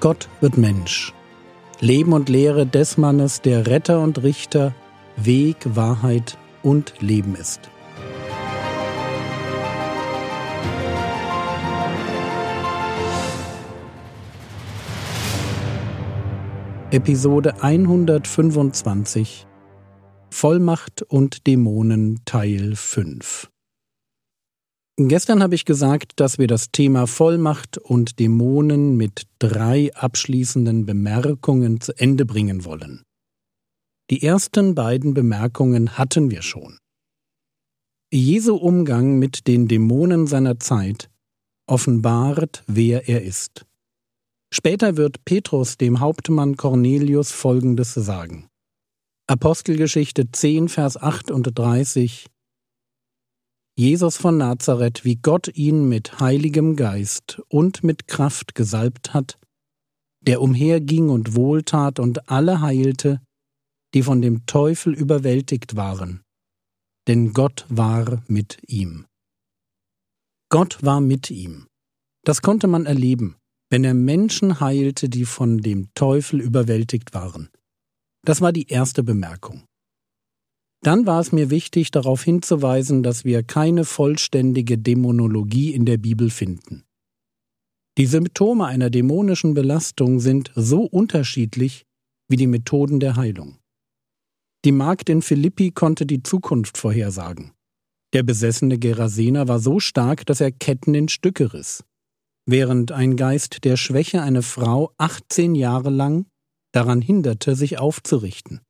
Gott wird Mensch. Leben und Lehre des Mannes, der Retter und Richter, Weg, Wahrheit und Leben ist. Episode 125 Vollmacht und Dämonen Teil 5 Gestern habe ich gesagt, dass wir das Thema Vollmacht und Dämonen mit drei abschließenden Bemerkungen zu Ende bringen wollen. Die ersten beiden Bemerkungen hatten wir schon. Jesu Umgang mit den Dämonen seiner Zeit offenbart, wer er ist. Später wird Petrus dem Hauptmann Cornelius Folgendes sagen. Apostelgeschichte 10, Vers 38 Jesus von Nazareth, wie Gott ihn mit heiligem Geist und mit Kraft gesalbt hat, der umherging und wohltat und alle heilte, die von dem Teufel überwältigt waren, denn Gott war mit ihm. Gott war mit ihm. Das konnte man erleben, wenn er Menschen heilte, die von dem Teufel überwältigt waren. Das war die erste Bemerkung. Dann war es mir wichtig, darauf hinzuweisen, dass wir keine vollständige Dämonologie in der Bibel finden. Die Symptome einer dämonischen Belastung sind so unterschiedlich wie die Methoden der Heilung. Die Magd in Philippi konnte die Zukunft vorhersagen. Der besessene Gerasener war so stark, dass er Ketten in Stücke riss, während ein Geist der Schwäche eine Frau 18 Jahre lang daran hinderte, sich aufzurichten.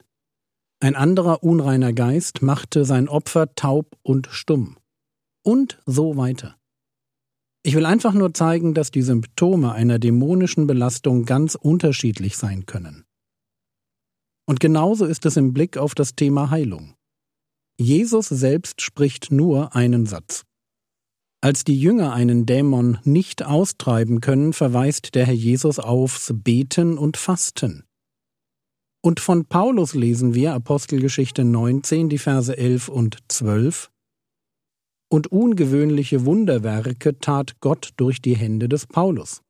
Ein anderer unreiner Geist machte sein Opfer taub und stumm. Und so weiter. Ich will einfach nur zeigen, dass die Symptome einer dämonischen Belastung ganz unterschiedlich sein können. Und genauso ist es im Blick auf das Thema Heilung. Jesus selbst spricht nur einen Satz. Als die Jünger einen Dämon nicht austreiben können, verweist der Herr Jesus aufs Beten und Fasten. Und von Paulus lesen wir Apostelgeschichte 19, die Verse 11 und 12. Und ungewöhnliche Wunderwerke tat Gott durch die Hände des Paulus,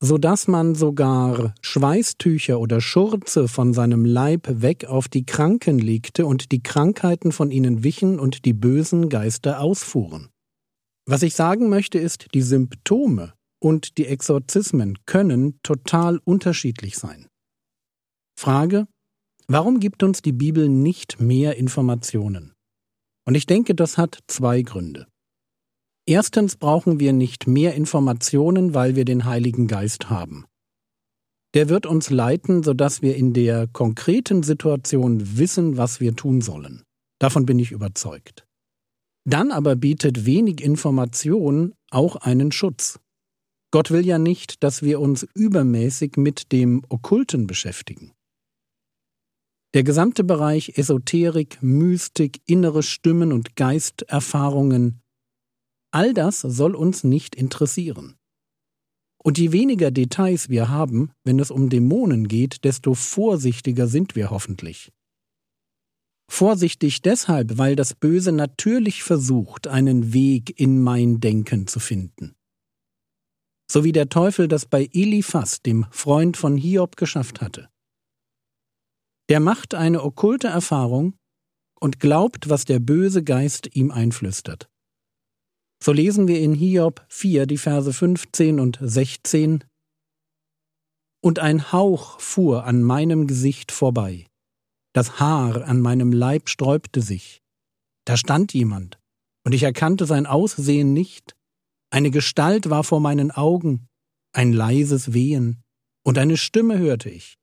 so dass man sogar Schweißtücher oder Schurze von seinem Leib weg auf die Kranken legte und die Krankheiten von ihnen wichen und die bösen Geister ausfuhren. Was ich sagen möchte ist, die Symptome und die Exorzismen können total unterschiedlich sein. Frage, warum gibt uns die Bibel nicht mehr Informationen? Und ich denke, das hat zwei Gründe. Erstens brauchen wir nicht mehr Informationen, weil wir den Heiligen Geist haben. Der wird uns leiten, sodass wir in der konkreten Situation wissen, was wir tun sollen. Davon bin ich überzeugt. Dann aber bietet wenig Information auch einen Schutz. Gott will ja nicht, dass wir uns übermäßig mit dem Okkulten beschäftigen. Der gesamte Bereich Esoterik, Mystik, innere Stimmen und Geisterfahrungen, all das soll uns nicht interessieren. Und je weniger Details wir haben, wenn es um Dämonen geht, desto vorsichtiger sind wir hoffentlich. Vorsichtig deshalb, weil das Böse natürlich versucht, einen Weg in mein Denken zu finden. So wie der Teufel das bei Eliphas, dem Freund von Hiob, geschafft hatte. Der macht eine okkulte Erfahrung und glaubt, was der böse Geist ihm einflüstert. So lesen wir in Hiob 4 die Verse 15 und 16 Und ein Hauch fuhr an meinem Gesicht vorbei, das Haar an meinem Leib sträubte sich. Da stand jemand, und ich erkannte sein Aussehen nicht, eine Gestalt war vor meinen Augen, ein leises Wehen, und eine Stimme hörte ich.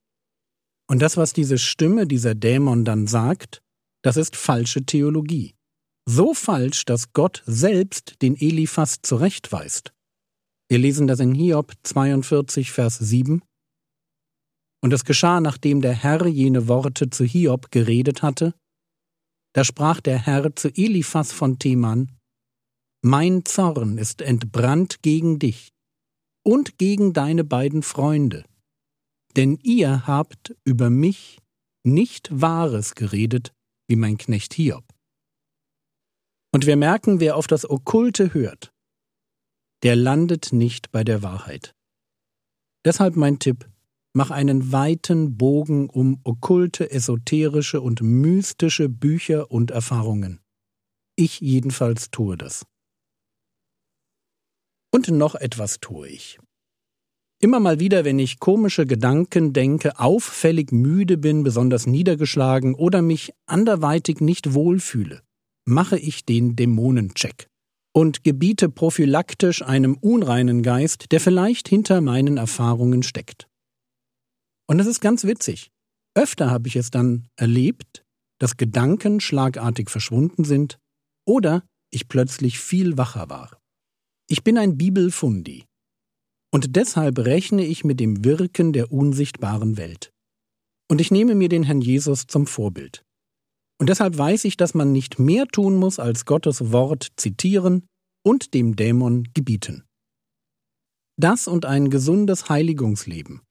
Und das, was diese Stimme, dieser Dämon dann sagt, das ist falsche Theologie. So falsch, dass Gott selbst den Eliphas zurechtweist. Wir lesen das in Hiob 42, Vers 7. Und es geschah, nachdem der Herr jene Worte zu Hiob geredet hatte, da sprach der Herr zu Eliphas von Theman, Mein Zorn ist entbrannt gegen dich und gegen deine beiden Freunde, denn ihr habt über mich nicht Wahres geredet, wie mein Knecht Hiob. Und wir merken, wer auf das Okkulte hört, der landet nicht bei der Wahrheit. Deshalb mein Tipp, mach einen weiten Bogen um okkulte, esoterische und mystische Bücher und Erfahrungen. Ich jedenfalls tue das. Und noch etwas tue ich. Immer mal wieder, wenn ich komische Gedanken denke, auffällig müde bin, besonders niedergeschlagen oder mich anderweitig nicht wohlfühle, mache ich den Dämonencheck und gebiete prophylaktisch einem unreinen Geist, der vielleicht hinter meinen Erfahrungen steckt. Und das ist ganz witzig. Öfter habe ich es dann erlebt, dass Gedanken schlagartig verschwunden sind oder ich plötzlich viel wacher war. Ich bin ein Bibelfundi. Und deshalb rechne ich mit dem Wirken der unsichtbaren Welt. Und ich nehme mir den Herrn Jesus zum Vorbild. Und deshalb weiß ich, dass man nicht mehr tun muss, als Gottes Wort zitieren und dem Dämon gebieten. Das und ein gesundes Heiligungsleben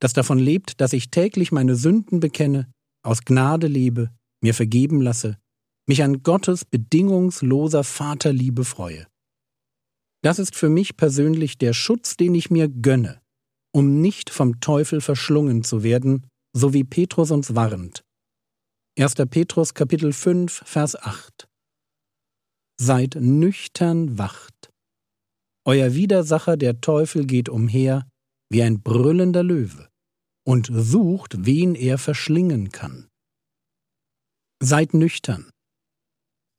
das davon lebt, dass ich täglich meine Sünden bekenne, aus Gnade lebe, mir vergeben lasse, mich an Gottes bedingungsloser Vaterliebe freue. Das ist für mich persönlich der Schutz, den ich mir gönne, um nicht vom Teufel verschlungen zu werden, so wie Petrus uns warnt. 1. Petrus Kapitel 5, Vers 8 Seid nüchtern wacht. Euer Widersacher der Teufel geht umher wie ein brüllender Löwe und sucht, wen er verschlingen kann. Seid nüchtern.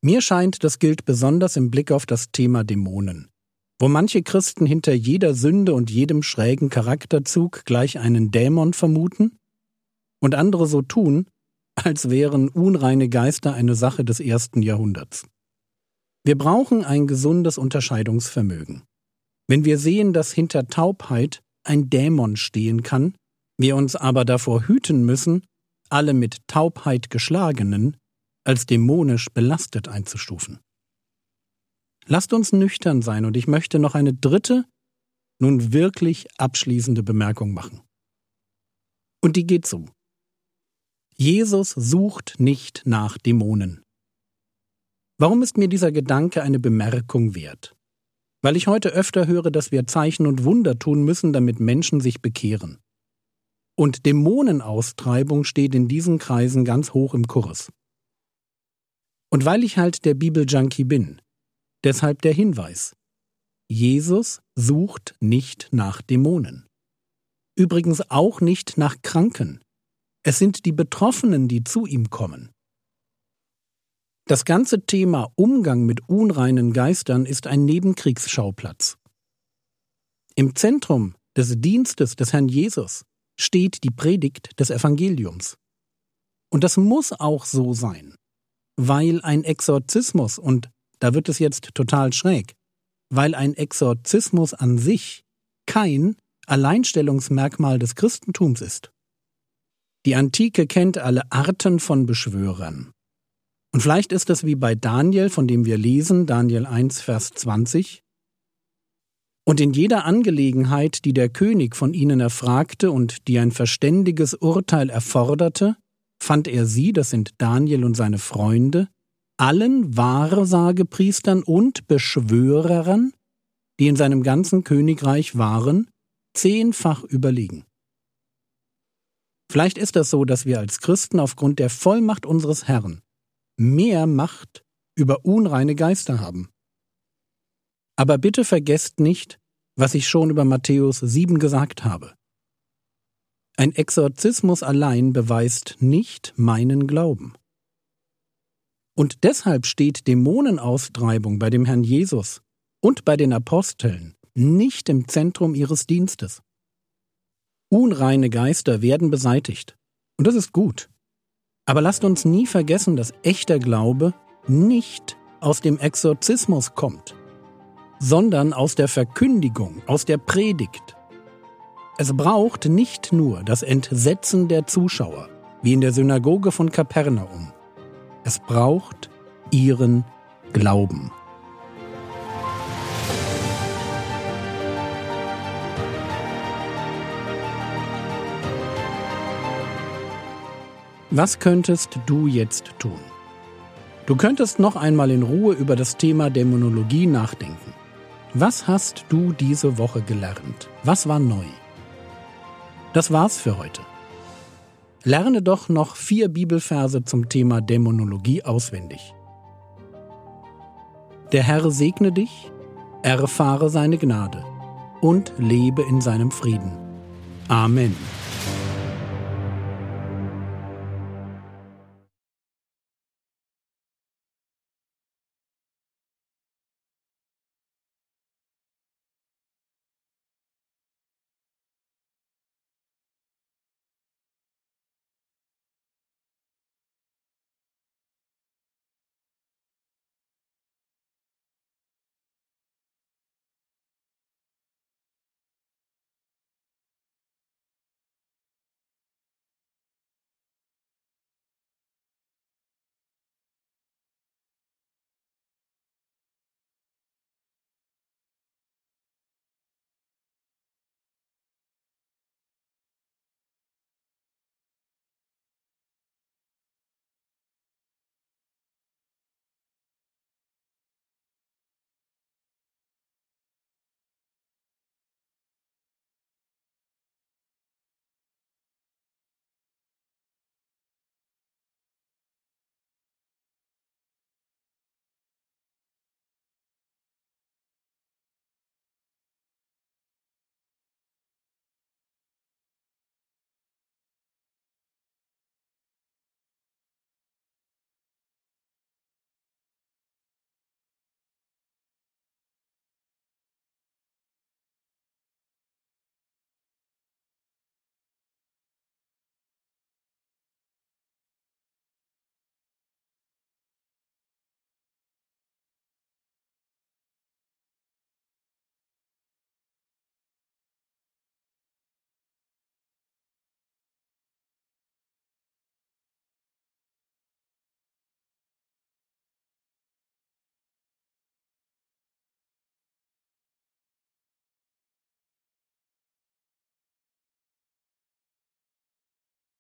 Mir scheint, das gilt besonders im Blick auf das Thema Dämonen, wo manche Christen hinter jeder Sünde und jedem schrägen Charakterzug gleich einen Dämon vermuten und andere so tun, als wären unreine Geister eine Sache des ersten Jahrhunderts. Wir brauchen ein gesundes Unterscheidungsvermögen. Wenn wir sehen, dass hinter Taubheit ein Dämon stehen kann, wir uns aber davor hüten müssen, alle mit Taubheit geschlagenen als dämonisch belastet einzustufen. Lasst uns nüchtern sein, und ich möchte noch eine dritte, nun wirklich abschließende Bemerkung machen. Und die geht so. Jesus sucht nicht nach Dämonen. Warum ist mir dieser Gedanke eine Bemerkung wert? Weil ich heute öfter höre, dass wir Zeichen und Wunder tun müssen, damit Menschen sich bekehren. Und Dämonenaustreibung steht in diesen Kreisen ganz hoch im Kurs. Und weil ich halt der Bibeljunkie bin, deshalb der Hinweis. Jesus sucht nicht nach Dämonen. Übrigens auch nicht nach Kranken. Es sind die Betroffenen, die zu ihm kommen. Das ganze Thema Umgang mit unreinen Geistern ist ein Nebenkriegsschauplatz. Im Zentrum des Dienstes des Herrn Jesus steht die Predigt des Evangeliums. Und das muss auch so sein, weil ein Exorzismus, und da wird es jetzt total schräg, weil ein Exorzismus an sich kein Alleinstellungsmerkmal des Christentums ist. Die Antike kennt alle Arten von Beschwörern. Und vielleicht ist es wie bei Daniel, von dem wir lesen, Daniel 1, Vers 20, und in jeder Angelegenheit, die der König von ihnen erfragte und die ein verständiges Urteil erforderte, fand er sie, das sind Daniel und seine Freunde, allen Wahrsagepriestern und Beschwörern, die in seinem ganzen Königreich waren, zehnfach überlegen. Vielleicht ist das so, dass wir als Christen aufgrund der Vollmacht unseres Herrn mehr Macht über unreine Geister haben. Aber bitte vergesst nicht, was ich schon über Matthäus 7 gesagt habe. Ein Exorzismus allein beweist nicht meinen Glauben. Und deshalb steht Dämonenaustreibung bei dem Herrn Jesus und bei den Aposteln nicht im Zentrum ihres Dienstes. Unreine Geister werden beseitigt. Und das ist gut. Aber lasst uns nie vergessen, dass echter Glaube nicht aus dem Exorzismus kommt sondern aus der Verkündigung, aus der Predigt. Es braucht nicht nur das Entsetzen der Zuschauer, wie in der Synagoge von Kapernaum. Es braucht ihren Glauben. Was könntest du jetzt tun? Du könntest noch einmal in Ruhe über das Thema Dämonologie nachdenken. Was hast du diese Woche gelernt? Was war neu? Das war's für heute. Lerne doch noch vier Bibelverse zum Thema Dämonologie auswendig. Der Herr segne dich, erfahre seine Gnade und lebe in seinem Frieden. Amen.